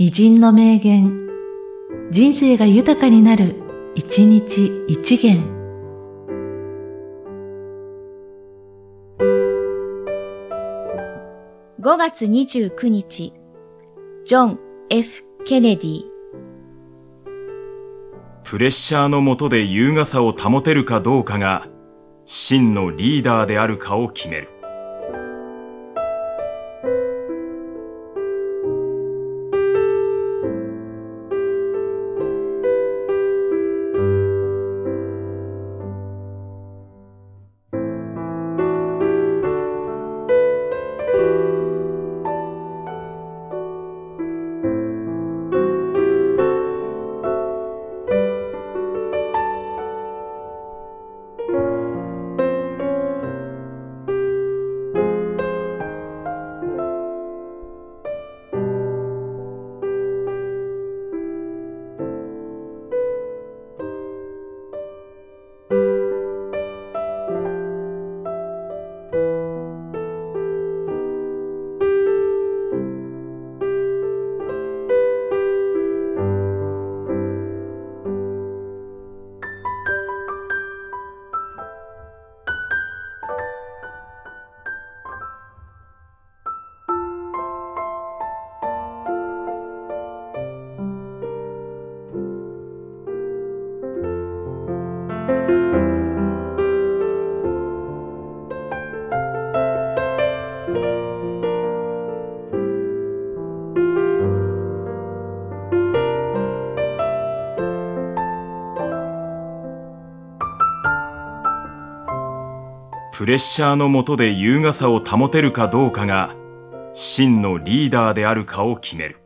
偉人の名言、人生が豊かになる、一日一元。5月29日、ジョン・ F・ ケネディプレッシャーの下で優雅さを保てるかどうかが、真のリーダーであるかを決める。プレッシャーの下で優雅さを保てるかどうかが、真のリーダーであるかを決める。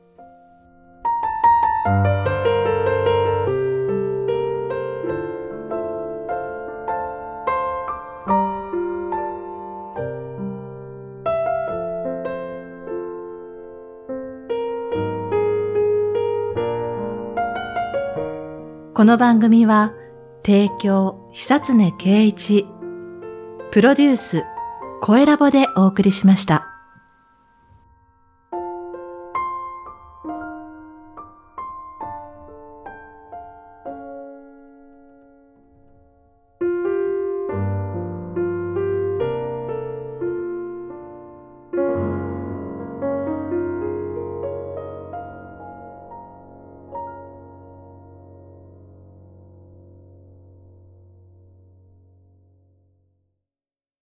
この番組は、提供、久常圭一、プロデュース、声ラボでお送りしました。